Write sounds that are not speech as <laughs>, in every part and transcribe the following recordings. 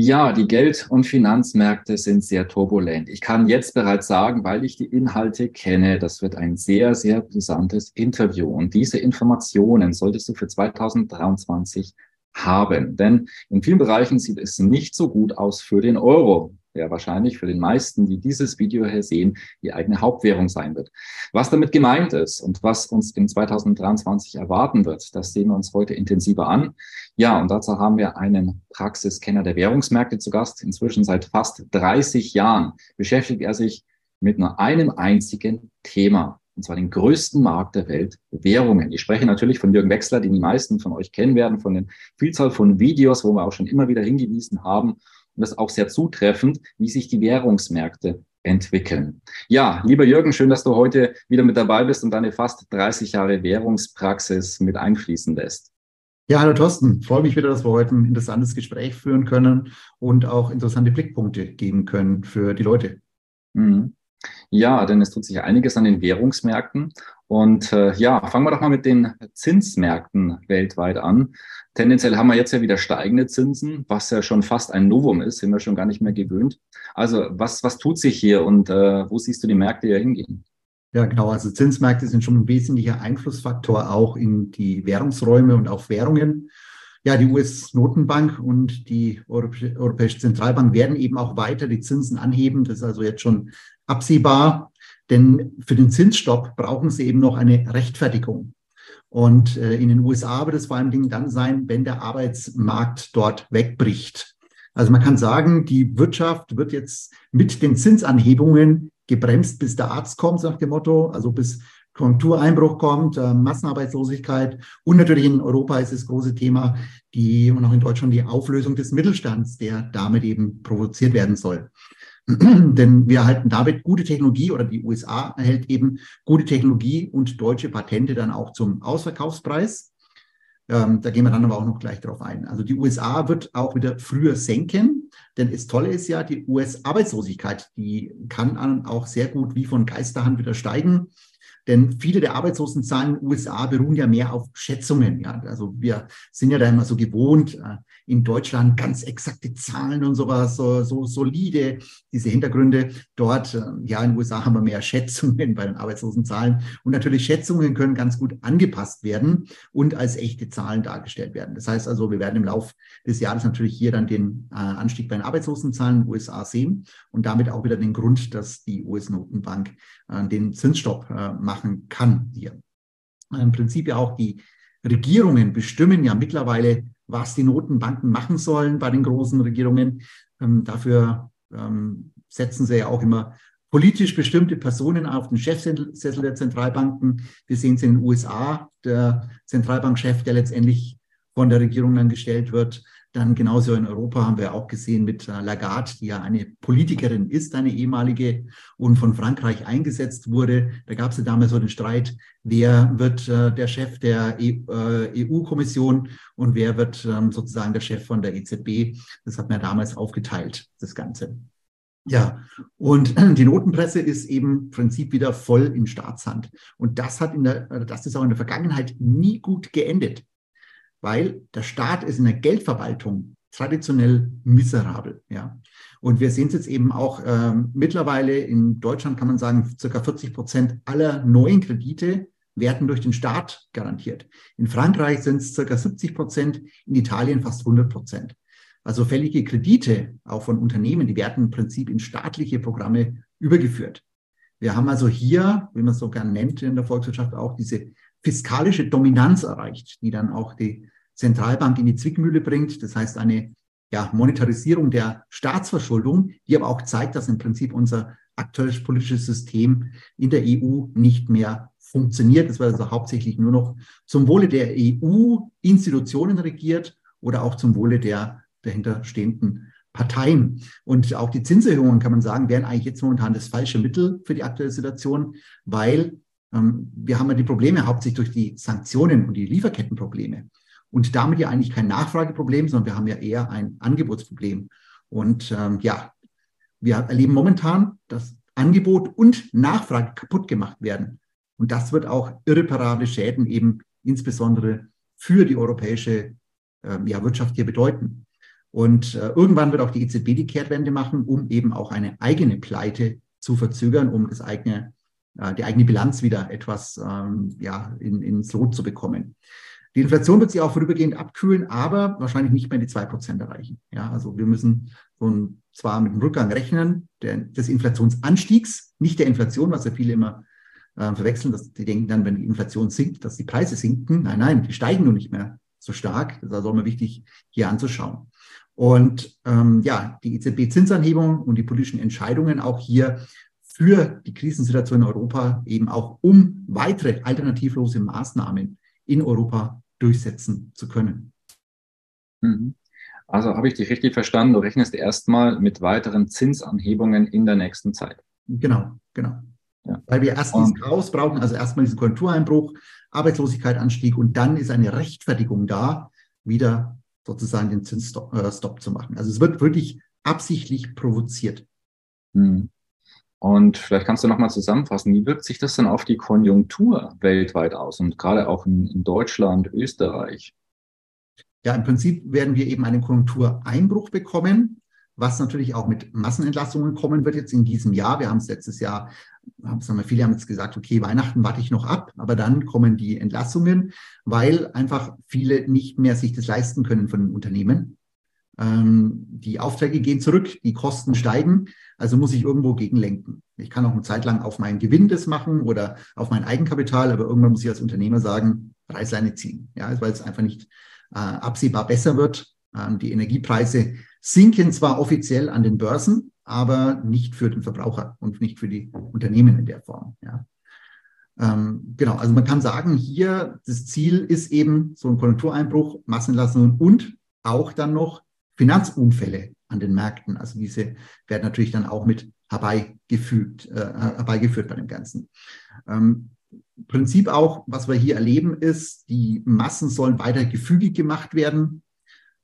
Ja, die Geld- und Finanzmärkte sind sehr turbulent. Ich kann jetzt bereits sagen, weil ich die Inhalte kenne, das wird ein sehr, sehr brisantes Interview. Und diese Informationen solltest du für 2023 haben. Denn in vielen Bereichen sieht es nicht so gut aus für den Euro der wahrscheinlich für den meisten, die dieses Video hier sehen, die eigene Hauptwährung sein wird. Was damit gemeint ist und was uns in 2023 erwarten wird, das sehen wir uns heute intensiver an. Ja, und dazu haben wir einen Praxiskenner der Währungsmärkte zu Gast. Inzwischen seit fast 30 Jahren beschäftigt er sich mit nur einem einzigen Thema, und zwar den größten Markt der Welt, Währungen. Ich spreche natürlich von Jürgen Wechsler, den die meisten von euch kennen werden, von den Vielzahl von Videos, wo wir auch schon immer wieder hingewiesen haben und das auch sehr zutreffend, wie sich die Währungsmärkte entwickeln. Ja, lieber Jürgen, schön, dass du heute wieder mit dabei bist und deine fast 30 Jahre Währungspraxis mit einfließen lässt. Ja, hallo Thorsten. Freue mich wieder, dass wir heute ein interessantes Gespräch führen können und auch interessante Blickpunkte geben können für die Leute. Mhm. Ja, denn es tut sich einiges an den Währungsmärkten. Und äh, ja, fangen wir doch mal mit den Zinsmärkten weltweit an. Tendenziell haben wir jetzt ja wieder steigende Zinsen, was ja schon fast ein Novum ist, sind wir schon gar nicht mehr gewöhnt. Also was, was tut sich hier und äh, wo siehst du die Märkte hier hingehen? Ja, genau. Also Zinsmärkte sind schon ein wesentlicher Einflussfaktor auch in die Währungsräume und auf Währungen. Ja, die US-Notenbank und die Europäische Zentralbank werden eben auch weiter die Zinsen anheben. Das ist also jetzt schon absehbar. Denn für den Zinsstopp brauchen sie eben noch eine Rechtfertigung. Und äh, in den USA wird es vor allen Dingen dann sein, wenn der Arbeitsmarkt dort wegbricht. Also man kann sagen, die Wirtschaft wird jetzt mit den Zinsanhebungen gebremst, bis der Arzt kommt, nach dem Motto, also bis Konjunktureinbruch kommt, äh, Massenarbeitslosigkeit und natürlich in Europa ist das große Thema, die und auch in Deutschland die Auflösung des Mittelstands, der damit eben provoziert werden soll. <clears throat> Denn wir erhalten damit gute Technologie oder die USA erhält eben gute Technologie und deutsche Patente dann auch zum Ausverkaufspreis. Ähm, da gehen wir dann aber auch noch gleich drauf ein. Also die USA wird auch wieder früher senken, denn das Tolle ist ja, die US-Arbeitslosigkeit, die kann auch sehr gut wie von Geisterhand wieder steigen. Denn viele der Arbeitslosenzahlen in den USA beruhen ja mehr auf Schätzungen. Ja. Also wir sind ja da immer so gewohnt, äh, in Deutschland ganz exakte Zahlen und sowas, so, so solide, diese Hintergründe. Dort, äh, ja, in den USA haben wir mehr Schätzungen <laughs> bei den Arbeitslosenzahlen. Und natürlich Schätzungen können ganz gut angepasst werden und als echte Zahlen dargestellt werden. Das heißt also, wir werden im Laufe des Jahres natürlich hier dann den äh, Anstieg bei den Arbeitslosenzahlen in den USA sehen und damit auch wieder den Grund, dass die US-Notenbank den Zinsstopp macht machen kann hier. Im Prinzip ja auch die Regierungen bestimmen ja mittlerweile, was die Notenbanken machen sollen bei den großen Regierungen. Ähm, dafür ähm, setzen sie ja auch immer politisch bestimmte Personen auf den Chefsessel der Zentralbanken. Wir sehen es in den USA, der Zentralbankchef, der letztendlich von der Regierung dann gestellt wird. Dann genauso in Europa haben wir auch gesehen mit äh, Lagarde, die ja eine Politikerin ist, eine ehemalige und von Frankreich eingesetzt wurde. Da gab es ja damals so den Streit, wer wird äh, der Chef der EU-Kommission äh, e und wer wird ähm, sozusagen der Chef von der EZB. Das hat man ja damals aufgeteilt, das Ganze. Ja, und <clears throat> die Notenpresse ist eben im Prinzip wieder voll in Staatshand. Und das hat in der, das ist auch in der Vergangenheit nie gut geendet weil der Staat ist in der Geldverwaltung traditionell miserabel. Ja. Und wir sehen es jetzt eben auch äh, mittlerweile in Deutschland, kann man sagen, circa 40 Prozent aller neuen Kredite werden durch den Staat garantiert. In Frankreich sind es circa 70 Prozent, in Italien fast 100 Prozent. Also fällige Kredite, auch von Unternehmen, die werden im Prinzip in staatliche Programme übergeführt. Wir haben also hier, wie man es so gerne nennt in der Volkswirtschaft, auch diese fiskalische Dominanz erreicht, die dann auch die Zentralbank in die Zwickmühle bringt. Das heißt, eine ja, Monetarisierung der Staatsverschuldung, die aber auch zeigt, dass im Prinzip unser aktuelles politisches System in der EU nicht mehr funktioniert. Das wird also hauptsächlich nur noch zum Wohle der EU-Institutionen regiert oder auch zum Wohle der dahinter stehenden Parteien. Und auch die Zinserhöhungen, kann man sagen, wären eigentlich jetzt momentan das falsche Mittel für die aktuelle Situation, weil ähm, wir haben ja die Probleme hauptsächlich durch die Sanktionen und die Lieferkettenprobleme. Und damit ja eigentlich kein Nachfrageproblem, sondern wir haben ja eher ein Angebotsproblem. Und ähm, ja, wir erleben momentan, dass Angebot und Nachfrage kaputt gemacht werden. Und das wird auch irreparable Schäden eben insbesondere für die europäische äh, ja, Wirtschaft hier bedeuten. Und äh, irgendwann wird auch die EZB die Kehrtwende machen, um eben auch eine eigene Pleite zu verzögern, um das eigene, äh, die eigene Bilanz wieder etwas ähm, ja, in, ins Lot zu bekommen. Die Inflation wird sich auch vorübergehend abkühlen, aber wahrscheinlich nicht mehr die zwei Prozent erreichen. Ja, also wir müssen ein, zwar mit dem Rückgang rechnen, der, des Inflationsanstiegs, nicht der Inflation, was ja viele immer äh, verwechseln, dass die denken dann, wenn die Inflation sinkt, dass die Preise sinken. Nein, nein, die steigen nur nicht mehr so stark. Das ist also immer wichtig, hier anzuschauen. Und ähm, ja, die EZB-Zinsanhebung und die politischen Entscheidungen auch hier für die Krisensituation in Europa eben auch um weitere alternativlose Maßnahmen in Europa durchsetzen zu können. Mhm. Also habe ich dich richtig verstanden, du rechnest erstmal mit weiteren Zinsanhebungen in der nächsten Zeit. Genau, genau. Ja. Weil wir erst diesen Chaos brauchen, also erstmal diesen Konjunktureinbruch, Arbeitslosigkeit, Anstieg und dann ist eine Rechtfertigung da, wieder sozusagen den Zinsstopp äh, zu machen. Also es wird wirklich absichtlich provoziert. Hm. Und vielleicht kannst du nochmal zusammenfassen, wie wirkt sich das denn auf die Konjunktur weltweit aus und gerade auch in, in Deutschland, Österreich? Ja, im Prinzip werden wir eben einen Konjunktureinbruch bekommen, was natürlich auch mit Massenentlassungen kommen wird jetzt in diesem Jahr. Wir haben es letztes Jahr haben wir, viele haben jetzt gesagt, okay, Weihnachten warte ich noch ab, aber dann kommen die Entlassungen, weil einfach viele nicht mehr sich das leisten können von den Unternehmen. Ähm, die Aufträge gehen zurück, die Kosten steigen, also muss ich irgendwo gegenlenken. Ich kann auch eine Zeit lang auf meinen Gewinn das machen oder auf mein Eigenkapital, aber irgendwann muss ich als Unternehmer sagen, Reißleine ziehen, ja, weil es einfach nicht äh, absehbar besser wird. Ähm, die Energiepreise sinken zwar offiziell an den Börsen, aber nicht für den Verbraucher und nicht für die Unternehmen in der Form. Ja. Ähm, genau, also man kann sagen, hier das Ziel ist eben so ein Konjunktureinbruch, Massenentlassungen und auch dann noch Finanzunfälle an den Märkten. Also diese werden natürlich dann auch mit herbeigefügt, äh, herbeigeführt bei dem Ganzen. Ähm, Prinzip auch, was wir hier erleben, ist, die Massen sollen weiter gefügig gemacht werden.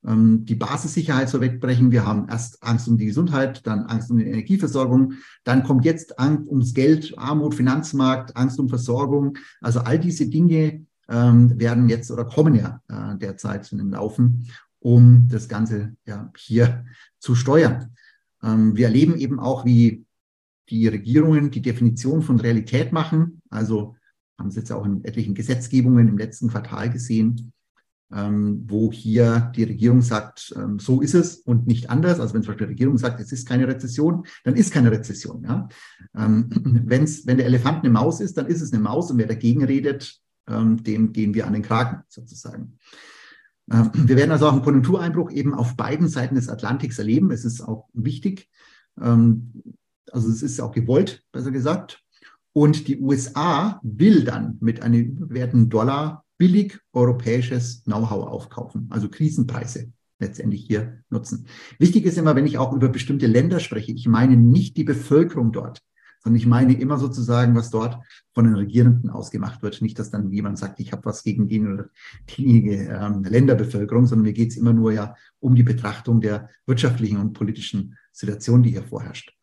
Ähm, die Basissicherheit soll wegbrechen. Wir haben erst Angst um die Gesundheit, dann Angst um die Energieversorgung, dann kommt jetzt Angst ums Geld, Armut, Finanzmarkt, Angst um Versorgung. Also all diese Dinge ähm, werden jetzt oder kommen ja äh, derzeit in den Laufen, um das Ganze ja hier zu steuern. Ähm, wir erleben eben auch, wie die Regierungen die Definition von Realität machen. Also haben es jetzt auch in etlichen Gesetzgebungen im letzten Quartal gesehen ähm, wo hier die Regierung sagt, ähm, so ist es und nicht anders. Also wenn zum Beispiel die Regierung sagt, es ist keine Rezession, dann ist keine Rezession. Ja? Ähm, <clears throat> wenn's, wenn der Elefant eine Maus ist, dann ist es eine Maus und wer dagegen redet, ähm, dem gehen wir an den Kragen sozusagen. Ähm, wir werden also auch einen Konjunktureinbruch eben auf beiden Seiten des Atlantiks erleben. Es ist auch wichtig. Ähm, also es ist auch gewollt, besser gesagt. Und die USA will dann mit einem überwertenden Dollar billig europäisches Know-how aufkaufen, also Krisenpreise letztendlich hier nutzen. Wichtig ist immer, wenn ich auch über bestimmte Länder spreche, ich meine nicht die Bevölkerung dort, sondern ich meine immer sozusagen, was dort von den Regierenden ausgemacht wird. Nicht, dass dann jemand sagt, ich habe was gegen den oder diejenige ähm, Länderbevölkerung, sondern mir geht es immer nur ja um die Betrachtung der wirtschaftlichen und politischen Situation, die hier vorherrscht.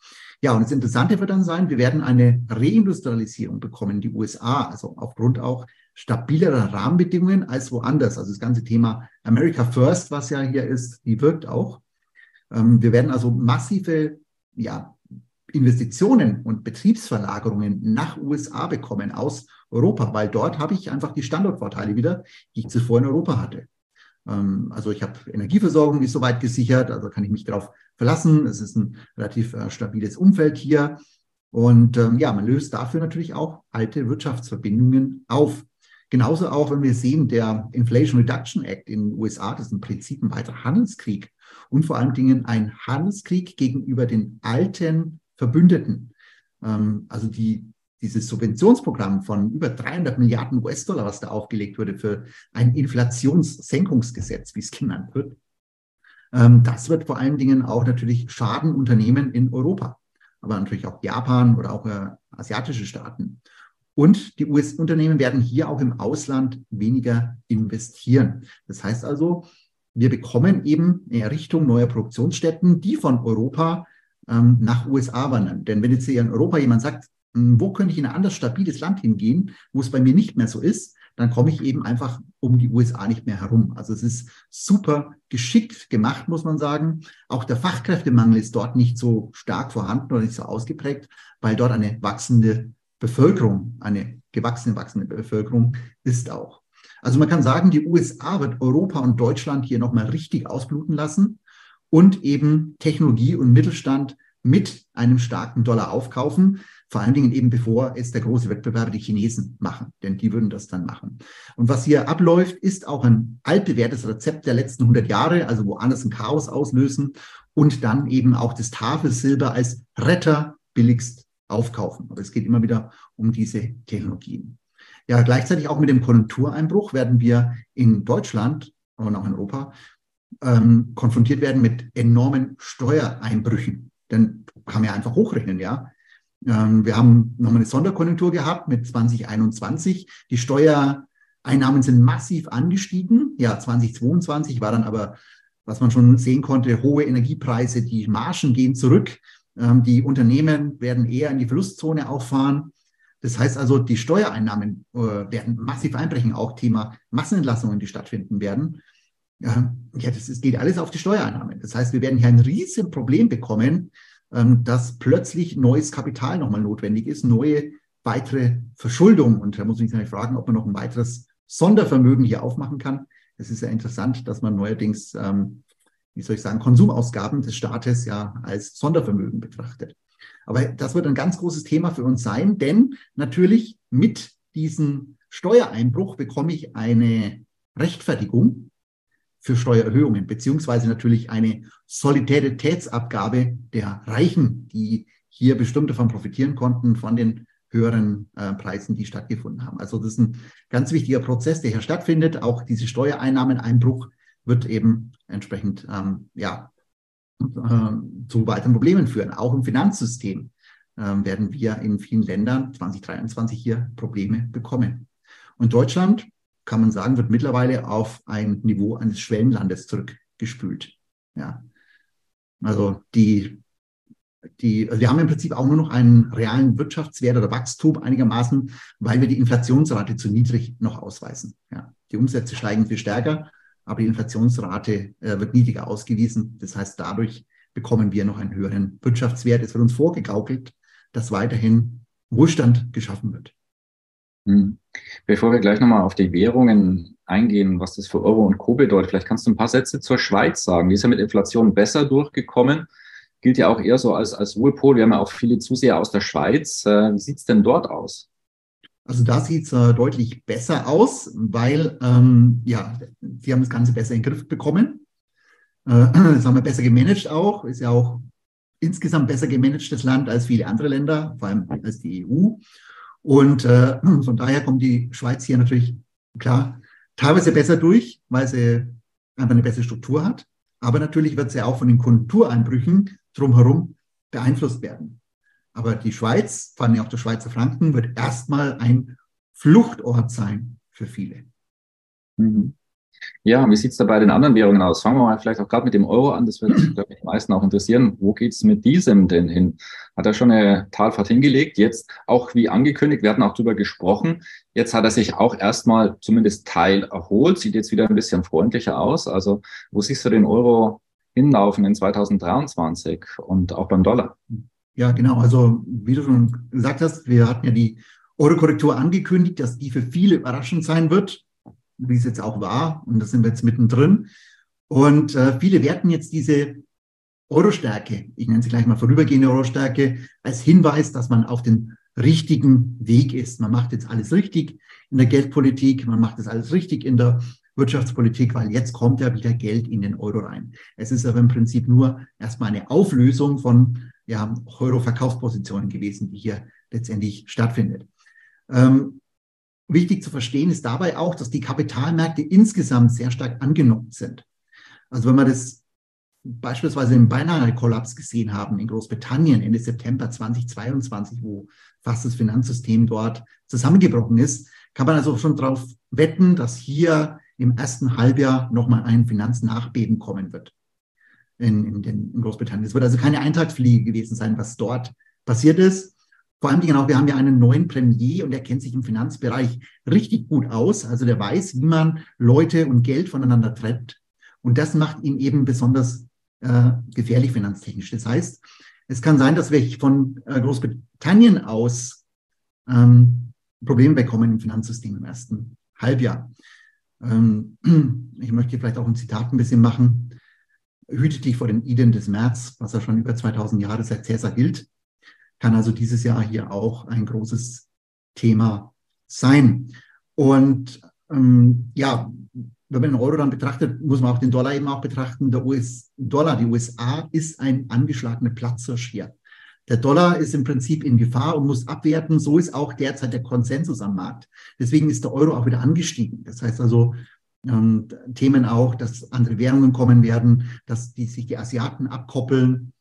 Ja, und das Interessante wird dann sein, wir werden eine Reindustrialisierung bekommen die USA, also aufgrund auch stabilere Rahmenbedingungen als woanders. Also das ganze Thema America First, was ja hier ist, die wirkt auch. Ähm, wir werden also massive ja, Investitionen und Betriebsverlagerungen nach USA bekommen aus Europa, weil dort habe ich einfach die Standortvorteile wieder, die ich zuvor in Europa hatte. Ähm, also ich habe Energieversorgung ist soweit gesichert, also kann ich mich darauf verlassen. Es ist ein relativ äh, stabiles Umfeld hier. Und ähm, ja, man löst dafür natürlich auch alte Wirtschaftsverbindungen auf. Genauso auch, wenn wir sehen, der Inflation Reduction Act in den USA, das ist im Prinzip ein weiterer Handelskrieg und vor allen Dingen ein Handelskrieg gegenüber den alten Verbündeten. Ähm, also die, dieses Subventionsprogramm von über 300 Milliarden US-Dollar, was da aufgelegt wurde für ein Inflationssenkungsgesetz, wie es genannt wird, Ähm, das wird vor allen Dingen auch natürlich Schaden unternehmen in Europa, aber natürlich auch Japan oder auch äh, asiatische Staaten. Und die US-Unternehmen werden hier auch im Ausland weniger investieren. Das heißt also, wir bekommen eben eine Errichtung neuer Produktionsstätten, die von Europa ähm, nach USA wandern. Denn wenn jetzt hier in Europa jemand sagt, hm, wo könnte ich in ein anderes stabiles Land hingehen, wo es bei mir nicht mehr so ist, dann komme ich eben einfach um die USA nicht mehr herum. Also es ist super geschickt gemacht, muss man sagen. Auch der Fachkräftemangel ist dort nicht so stark vorhanden oder nicht so ausgeprägt, weil dort eine wachsende Bevölkerung, eine gewachsene, wachsende Bevölkerung ist auch. Also man kann sagen, die USA wird Europa und Deutschland hier nochmal richtig ausbluten lassen und eben Technologie und Mittelstand mit einem starken Dollar aufkaufen. Vor allen Dingen eben bevor es der große Wettbewerber die Chinesen machen, denn die würden das dann machen. Und was hier abläuft, ist auch ein altbewährtes Rezept der letzten 100 Jahre, also woanders ein Chaos auslösen und dann eben auch das Tafelsilber als Retter billigst aufkaufen. Aber es geht immer wieder um diese Technologien. Ja, gleichzeitig auch mit dem Konjunktureinbruch werden wir in Deutschland und auch in Europa ähm, konfrontiert werden mit enormen Steuereinbrüchen. Denn kann man ja einfach hochrechnen, ja. Ähm, wir haben nochmal eine Sonderkonjunktur gehabt mit 2021. Die Steuereinnahmen sind massiv angestiegen. Ja, 2022 war dann aber, was man schon sehen konnte, hohe Energiepreise, die Margen gehen zurück. Ähm, die Unternehmen werden eher in die Verlustzone auffahren. Das heißt also, die Steuereinnahmen äh, werden massiv einbrechen, auch Thema Massenentlassungen, die stattfinden werden. Ja, das, das geht alles auf die Steuereinnahmen. Das heißt, wir werden hier ein riesen Problem bekommen, ähm, dass plötzlich neues Kapital nochmal notwendig ist, neue weitere Verschuldung. Und da muss ich mich fragen, ob man noch ein weiteres Sondervermögen hier aufmachen kann. Es ist ja interessant, dass man neuerdings, ähm, wie soll ich sagen, Konsumausgaben des Staates ja als Sondervermögen betrachtet. Aber das wird ein ganz großes Thema für uns sein, denn natürlich mit diesem Steuereinbruch bekomme ich eine Rechtfertigung für Steuererhöhungen, beziehungsweise natürlich eine Solidaritätsabgabe der Reichen, die hier bestimmt davon profitieren konnten, von den höheren äh, Preisen, die stattgefunden haben. Also das ist ein ganz wichtiger Prozess, der hier stattfindet. Auch diese Steuereinnahmeneinbruch wird eben entsprechend ähm, ja, äh, zu weiteren Problemen führen. Auch im Finanzsystem äh, werden wir in vielen Ländern 2023 hier Probleme bekommen. Und Deutschland kann man sagen, wird mittlerweile auf ein Niveau eines Schwellenlandes zurückgespült. Ja. Also die, die, also wir haben im Prinzip auch nur noch einen realen Wirtschaftswert oder Wachstum einigermaßen, weil wir die Inflationsrate zu niedrig noch ausweisen. Ja. Die Umsätze steigen viel stärker, aber die Inflationsrate äh, wird niedriger ausgewiesen. Das heißt, dadurch bekommen wir noch einen höheren Wirtschaftswert. Es wird uns vorgegaukelt, dass weiterhin Wohlstand geschaffen wird. Hm. Bevor wir gleich nochmal auf die Währungen eingehen, was das für Euro und Co. bedeutet, vielleicht kannst du ein paar Sätze zur Schweiz sagen. Die ist ja mit Inflation besser durchgekommen, gilt ja auch eher so als, als Ruhepol. Wir haben ja auch viele Zuseher aus der Schweiz. Äh, wie sieht's denn dort aus? Also da sieht's äh, deutlich besser aus, weil ähm, ja, sie haben das Ganze besser in den Griff bekommen. Äh, <clears throat> das haben wir besser gemanagt auch. Ist ja auch insgesamt besser gemanagtes Land als viele andere Länder, vor allem als die EU. Und äh, <clears throat> von daher kommt die Schweiz hier natürlich klar teilweise besser durch, weil sie einfach eine bessere Struktur hat. Aber natürlich wird sie auch von den Konjunktureinbrüchen drumherum beeinflusst werden. Aber die Schweiz, vor allem auch der Schweizer Franken, wird erstmal ein Fluchtort sein für viele. Mhm. Ja, wie sieht es da bei den anderen Währungen aus? Fangen wir mal vielleicht auch gerade mit dem Euro an. Das wird, glaube ich, die meisten auch interessieren. Wo geht es mit diesem denn hin? Hat er schon eine Talfahrt hingelegt? Jetzt auch wie angekündigt, wir hatten auch drüber gesprochen. Jetzt hat er sich auch erstmal zumindest Teil erholt, sieht jetzt wieder ein bisschen freundlicher aus. Also wo siehst du den Euro hinlaufen in 2023 und auch beim Dollar? Ja, genau. Also wie du schon gesagt hast, wir hatten ja die Euro-Korrektur angekündigt, dass die für viele überraschend sein wird wie es jetzt auch war. Und da sind wir jetzt mittendrin. Und äh, viele werten jetzt diese Euro-Stärke, ich nenne sie gleich mal vorübergehende Euro-Stärke, als Hinweis, dass man auf dem richtigen Weg ist. Man macht jetzt alles richtig in der Geldpolitik, man macht das alles richtig in der Wirtschaftspolitik, weil jetzt kommt ja wieder Geld in den Euro rein. Es ist aber im Prinzip nur erstmal eine Auflösung von ja, Euro-Verkaufspositionen gewesen, die hier letztendlich stattfindet. Ähm, Wichtig zu verstehen ist dabei auch, dass die Kapitalmärkte insgesamt sehr stark angenommen sind. Also wenn man das beispielsweise den beinahe Kollaps gesehen haben in Großbritannien Ende September 2022, wo fast das Finanzsystem dort zusammengebrochen ist, kann man also schon darauf wetten, dass hier im ersten Halbjahr nochmal ein Finanznachbeben kommen wird in, in, den, in Großbritannien. Es wird also keine Eintagsfliege gewesen sein, was dort passiert ist. Vor allem auch, wir haben ja einen neuen Premier und der kennt sich im Finanzbereich richtig gut aus. Also der weiß, wie man Leute und Geld voneinander trennt. Und das macht ihn eben besonders äh, gefährlich finanztechnisch. Das heißt, es kann sein, dass wir von äh, Großbritannien aus ähm, Probleme bekommen im Finanzsystem im ersten Halbjahr. Ähm, <clears throat> ich möchte vielleicht auch ein Zitat ein bisschen machen. Hüte dich vor den Iden des März, was ja schon über 2000 Jahre seit Cäsar gilt kann also dieses Jahr hier auch ein großes Thema sein. Und ähm, ja, wenn man den Euro dann betrachtet, muss man auch den Dollar eben auch betrachten. Der US-Dollar, die USA ist ein angeschlagener Platzhirsch hier. Der Dollar ist im Prinzip in Gefahr und muss abwerten. So ist auch derzeit der Konsensus am Markt. Deswegen ist der Euro auch wieder angestiegen. Das heißt also, ähm, Themen auch, dass andere Währungen kommen werden, dass die, sich die Asiaten abkoppeln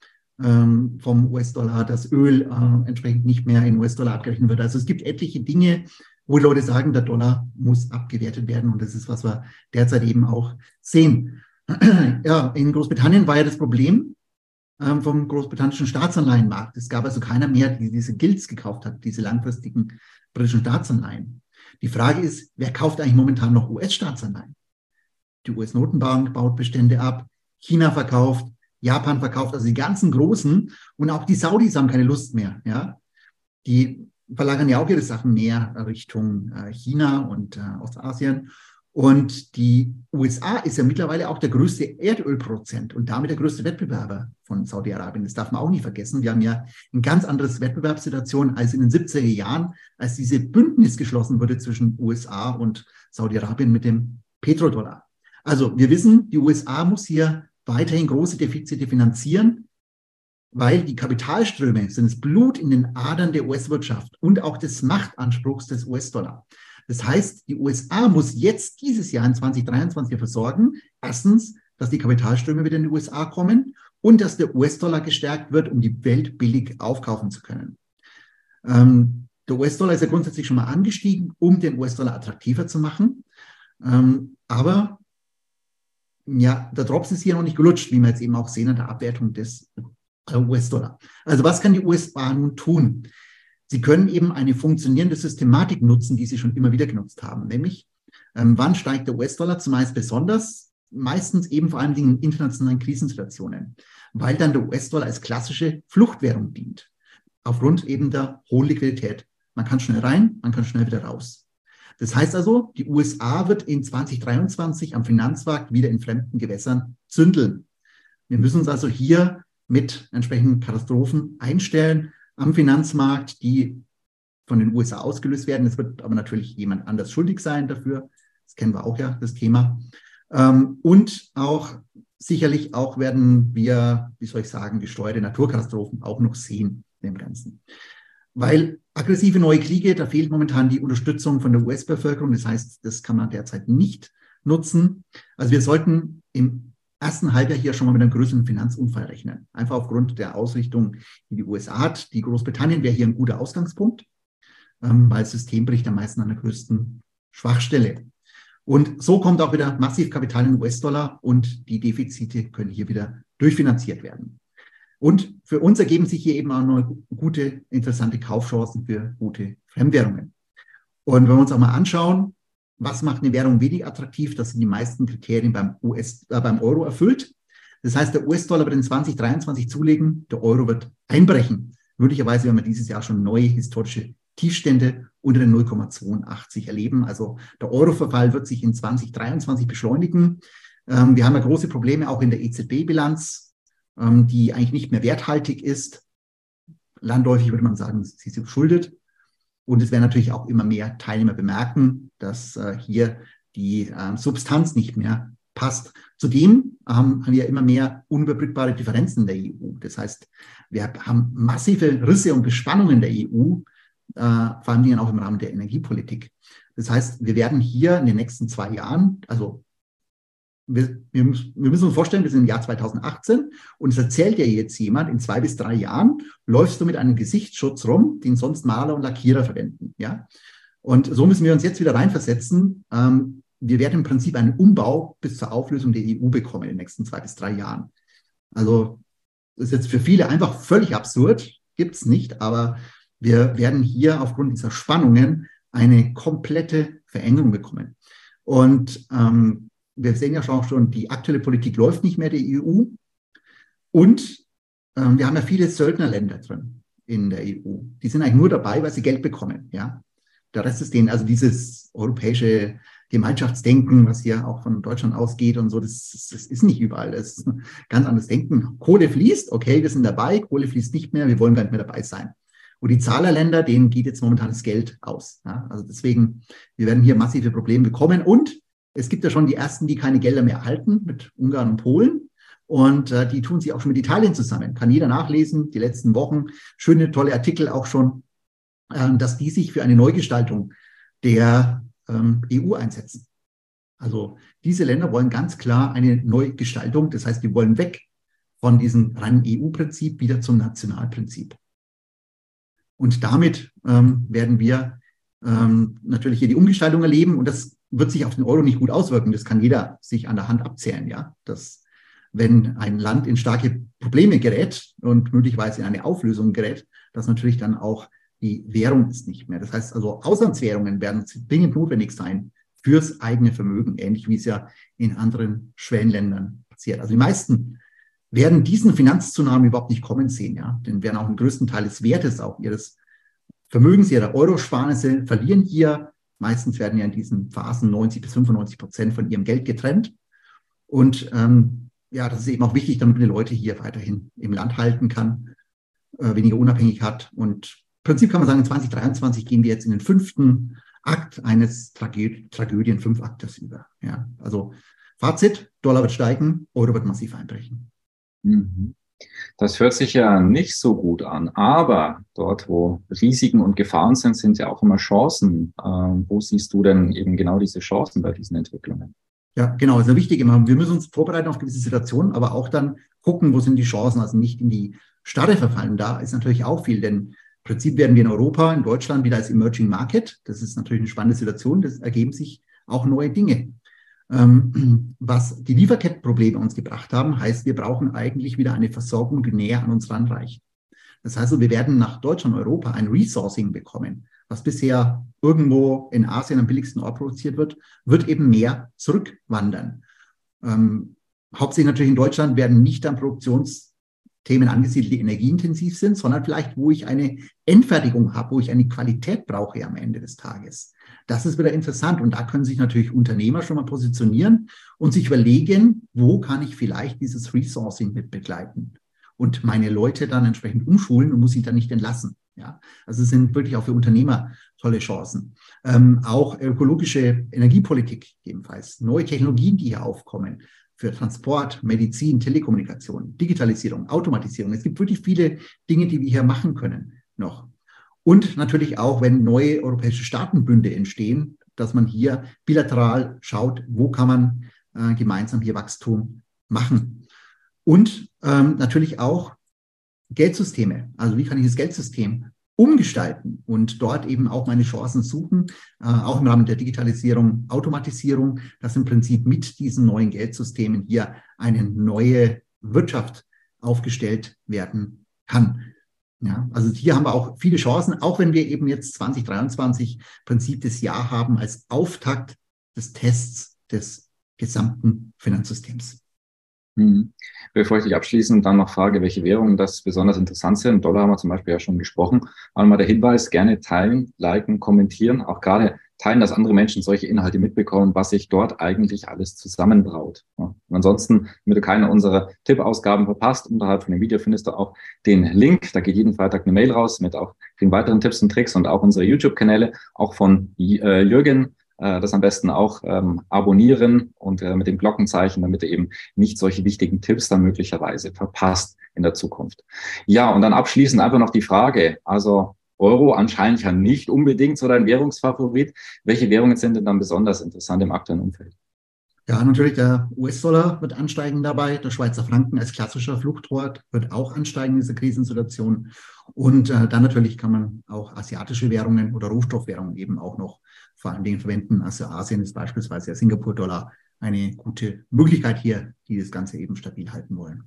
vom US-Dollar, das Öl äh, entsprechend nicht mehr in US-Dollar abgerechnet wird. Also es gibt etliche Dinge, wo Leute sagen, der Dollar muss abgewertet werden. Und das ist, was wir derzeit eben auch sehen. <clears throat> ja, in Großbritannien war ja das Problem ähm, vom großbritannischen Staatsanleihenmarkt. Es gab also keiner mehr, der diese Gilts gekauft hat, diese langfristigen britischen Staatsanleihen. Die Frage ist, wer kauft eigentlich momentan noch US-Staatsanleihen? Die US-Notenbank baut Bestände ab, China verkauft, Japan verkauft, also die ganzen Großen und auch die Saudis haben keine Lust mehr. Ja, die verlagern ja auch ihre Sachen mehr Richtung äh, China und äh, Ostasien. Und die USA ist ja mittlerweile auch der größte Erdölproduzent und damit der größte Wettbewerber von Saudi-Arabien. Das darf man auch nicht vergessen. Wir haben ja eine ganz andere Wettbewerbssituation als in den 70er Jahren, als diese Bündnis geschlossen wurde zwischen USA und Saudi-Arabien mit dem Petrodollar. Also wir wissen, die USA muss hier weiterhin große Defizite finanzieren, weil die Kapitalströme sind das Blut in den Adern der US-Wirtschaft und auch des Machtanspruchs des US-Dollar. Das heißt, die USA muss jetzt dieses Jahr in 2023 dafür sorgen, erstens, dass die Kapitalströme wieder in die USA kommen und dass der US-Dollar gestärkt wird, um die Welt billig aufkaufen zu können. Ähm, der US-Dollar ist ja grundsätzlich schon mal angestiegen, um den US-Dollar attraktiver zu machen. Ähm, aber ja, der Drops ist hier noch nicht gelutscht, wie wir jetzt eben auch sehen an der Abwertung des äh, US-Dollar. Also was kann die USA nun tun? Sie können eben eine funktionierende Systematik nutzen, die sie schon immer wieder genutzt haben, nämlich ähm, wann steigt der US-Dollar zumeist besonders? Meistens eben vor allen Dingen in internationalen Krisensituationen, weil dann der US-Dollar als klassische Fluchtwährung dient, aufgrund eben der hohen Liquidität. Man kann schnell rein, man kann schnell wieder raus. Das heißt also, die USA wird in 2023 am Finanzmarkt wieder in fremden Gewässern zündeln. Wir müssen uns also hier mit entsprechenden Katastrophen einstellen am Finanzmarkt, die von den USA ausgelöst werden. Es wird aber natürlich jemand anders schuldig sein dafür. Das kennen wir auch ja, das Thema. Ähm, und auch sicherlich auch werden wir, wie soll ich sagen, gesteuerte Naturkatastrophen auch noch sehen in dem Ganzen. Weil aggressive neue Kriege, da fehlt momentan die Unterstützung von der US-Bevölkerung. Das heißt, das kann man derzeit nicht nutzen. Also wir sollten im ersten Halbjahr hier schon mal mit einem größeren Finanzunfall rechnen. Einfach aufgrund der Ausrichtung, die die USA hat. Die Großbritannien wäre hier ein guter Ausgangspunkt, ähm, weil das System bricht am meisten an der größten Schwachstelle. Und so kommt auch wieder massiv Kapital in US-Dollar und die Defizite können hier wieder durchfinanziert werden. Und für uns ergeben sich hier eben auch noch gute, interessante Kaufchancen für gute Fremdwährungen. Und wenn wir uns auch mal anschauen, was macht eine Währung wenig attraktiv, das sind die meisten Kriterien beim, US, äh, beim Euro erfüllt. Das heißt, der US-Dollar wird in 2023 zulegen, der Euro wird einbrechen. Möglicherweise werden wir dieses Jahr schon neue historische Tiefstände unter den 0,82 erleben. Also der Euro-Verfall wird sich in 2023 beschleunigen. Ähm, wir haben ja große Probleme auch in der EZB-Bilanz ähm, die eigentlich nicht mehr werthaltig ist. Landläufig würde man sagen, sie ist verschuldet. Und es werden natürlich auch immer mehr Teilnehmer bemerken, dass äh, hier die äh, Substanz nicht mehr passt. Zudem haben wir immer mehr unüberbrückbare Differenzen in der EU. Das heißt, wir haben massive Risse und Bespannungen der EU, äh, vor allem auch im Rahmen der Energiepolitik. Das heißt, wir werden hier in den nächsten zwei Jahren, also wir, wir, müssen uns vorstellen, wir sind im Jahr 2018 und es erzählt ja jetzt jemand, in zwei bis drei Jahren läufst du mit einem Gesichtsschutz rum, den sonst Maler und Lackierer verwenden. Ja? Und so müssen wir uns jetzt wieder reinversetzen. Ähm, wir werden im Prinzip einen Umbau bis zur Auflösung der EU bekommen in den nächsten zwei bis drei Jahren. Also das ist jetzt für viele einfach völlig absurd, gibt es nicht, aber wir werden hier aufgrund dieser Spannungen eine komplette Verengung bekommen. Und ähm, wir sehen ja schon, die aktuelle Politik läuft nicht mehr der EU. Und ähm, wir haben ja viele Söldnerländer drin in der EU. Die sind eigentlich nur dabei, weil sie Geld bekommen. Ja? Der Rest ist denen, also dieses europäische Gemeinschaftsdenken, was hier auch von Deutschland ausgeht und so, das, das ist nicht überall. Das ist ein ganz anderes Denken. Kohle fließt, okay, wir sind dabei, Kohle fließt nicht mehr, wir wollen gar nicht mehr dabei sein. Und die Zahlerländer, denen geht jetzt momentan das Geld aus. Ja? Also deswegen, wir werden hier massive Probleme bekommen. Und es gibt ja schon die ersten, die keine Gelder mehr erhalten, mit Ungarn und Polen. Und äh, die tun sie auch schon mit Italien zusammen. Kann jeder nachlesen, die letzten Wochen. Schöne, tolle Artikel auch schon, äh, dass die sich für eine Neugestaltung der ähm, EU einsetzen. Also diese Länder wollen ganz klar eine Neugestaltung. Das heißt, die wollen weg von diesem reinen EU-Prinzip wieder zum Nationalprinzip. Und damit ähm, werden wir ähm, natürlich hier die Umgestaltung erleben. Und das wird sich auf den Euro nicht gut auswirken. Das kann jeder sich an der Hand abzählen, ja. Dass, wenn ein Land in starke Probleme gerät und möglicherweise in eine Auflösung gerät, dass natürlich dann auch die Währung ist nicht mehr. Das heißt also, Auslandswährungen werden dringend notwendig sein fürs eigene Vermögen, ähnlich wie es ja in anderen Schwellenländern passiert. Also die meisten werden diesen Finanztsunami überhaupt nicht kommen sehen, ja, denn werden auch einen größten Teil des Wertes auch ihres Vermögens, ihrer Eurosparnisse verlieren hier Meistens werden ja in diesen Phasen 90 bis 95 Prozent von ihrem Geld getrennt. Und ähm, ja, das ist eben auch wichtig, damit man die Leute hier weiterhin im Land halten kann, äh, weniger unabhängig hat. Und im Prinzip kann man sagen, in 2023 gehen wir jetzt in den fünften Akt eines Tragö Tragödien Fünfaktes über. Ja, also Fazit, Dollar wird steigen, Euro wird massiv einbrechen. Mhm. Das hört sich ja nicht so gut an, aber dort, wo Risiken und Gefahren sind, sind ja auch immer Chancen. Ähm, wo siehst du denn eben genau diese Chancen bei diesen Entwicklungen? Ja, genau, das ist wichtig immer. Wir müssen uns vorbereiten auf gewisse Situationen, aber auch dann gucken, wo sind die Chancen, also nicht in die Starre verfallen. Da ist natürlich auch viel, denn im Prinzip werden wir in Europa, in Deutschland wieder als Emerging Market. Das ist natürlich eine spannende Situation. Das ergeben sich auch neue Dinge. Ähm, <clears throat> was die Lieferkettenprobleme uns gebracht haben, heißt, wir brauchen eigentlich wieder eine Versorgung, die näher an uns ranreicht. Das heißt, wir werden nach Deutschland, Europa ein Resourcing bekommen. Was bisher irgendwo in Asien am billigsten Ort produziert wird, wird eben mehr zurückwandern. Ähm, hauptsächlich natürlich in Deutschland werden nicht an Produktionsthemen angesiedelt, die energieintensiv sind, sondern vielleicht, wo ich eine Endfertigung habe, wo ich eine Qualität brauche am Ende des Tages. Das ist wieder interessant und da können sich natürlich Unternehmer schon mal positionieren und sich überlegen, wo kann ich vielleicht dieses Resourcing mit begleiten und meine Leute dann entsprechend umschulen und muss sie dann nicht entlassen. Ja, also es sind wirklich auch für Unternehmer tolle Chancen. Ähm, auch ökologische Energiepolitik ebenfalls, neue Technologien, die hier aufkommen für Transport, Medizin, Telekommunikation, Digitalisierung, Automatisierung. Es gibt wirklich viele Dinge, die wir hier machen können noch. Und natürlich auch, wenn neue europäische Staatenbünde entstehen, dass man hier bilateral schaut, wo kann man äh, gemeinsam hier Wachstum machen. Und ähm, natürlich auch Geldsysteme. Also wie kann ich das Geldsystem umgestalten und dort eben auch meine Chancen suchen, äh, auch im Rahmen der Digitalisierung, Automatisierung, dass im Prinzip mit diesen neuen Geldsystemen hier eine neue Wirtschaft aufgestellt werden kann. Ja, also hier haben wir auch viele Chancen, auch wenn wir eben jetzt 2023 Prinzip des Jahr haben als Auftakt des Tests des gesamten Finanzsystems. Mhm. Bevor ich dich abschließend dann noch frage, welche Währungen das besonders interessant sind, Dollar haben wir zum Beispiel ja schon gesprochen, einmal der Hinweis, gerne teilen, liken, kommentieren, auch gerade teilen, dass andere Menschen solche Inhalte mitbekommen, was sich dort eigentlich alles zusammenbraut. Ja. Und ansonsten, damit du keine unserer Tippausgaben verpasst, unterhalb von dem Video findest du auch den Link. Da geht jeden Freitag eine Mail raus mit auch vielen weiteren Tipps und Tricks und auch unsere YouTube-Kanäle, auch von äh, Jürgen. Äh, das am besten auch ähm, abonnieren und äh, mit dem Glockenzeichen, damit du eben nicht solche wichtigen Tipps dann möglicherweise verpasst in der Zukunft. Ja, und dann abschließend einfach noch die Frage, also Euro anscheinend ja nicht unbedingt so dein Währungsfavorit. Welche Währungen sind denn dann besonders interessant im aktuellen Umfeld? Ja, natürlich, der US-Dollar wird ansteigen dabei. Der Schweizer Franken als klassischer Fluchtort wird auch ansteigen in dieser Krisensituation. Und äh, dann natürlich kann man auch asiatische Währungen oder Rohstoffwährungen eben auch noch vor allen Dingen verwenden. Also Asien ist beispielsweise der Singapur-Dollar eine gute Möglichkeit hier, die das Ganze eben stabil halten wollen.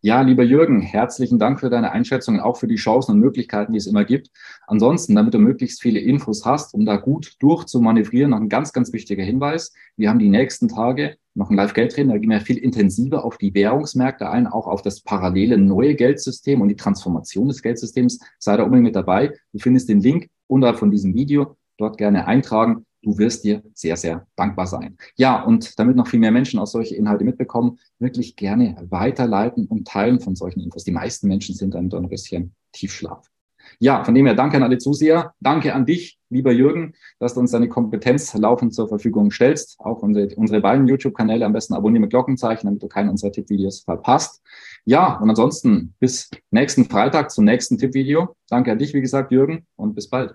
Ja, lieber Jürgen, herzlichen Dank für deine Einschätzung und auch für die Chancen und Möglichkeiten, die es immer gibt. Ansonsten, damit du möglichst viele Infos hast, um da gut durchzumanövrieren, noch ein ganz, ganz wichtiger Hinweis. Wir haben die nächsten Tage noch ein Live-Geld-Training, da gehen wir viel intensiver auf die Währungsmärkte ein, auch auf das parallele neue Geldsystem und die Transformation des Geldsystems. Sei da unbedingt mit dabei. Du findest den Link unterhalb von diesem Video. Dort gerne eintragen du wirst dir sehr, sehr dankbar sein. Ja, und damit noch viel mehr Menschen auch solche Inhalte mitbekommen, wirklich gerne weiterleiten und teilen von solchen Infos. Die meisten Menschen sind dann ein bisschen Tiefschlaf. Ja, von dem her danke an alle Zuseher. Danke an dich, lieber Jürgen, dass du uns deine Kompetenz laufend zur Verfügung stellst. Auch unsere, unsere beiden YouTube-Kanäle am besten abonnieren mit Glockenzeichen, damit du keinen unserer Tippvideos verpasst. Ja, und ansonsten bis nächsten Freitag zum nächsten Tippvideo. Danke an dich, wie gesagt, Jürgen, und bis bald.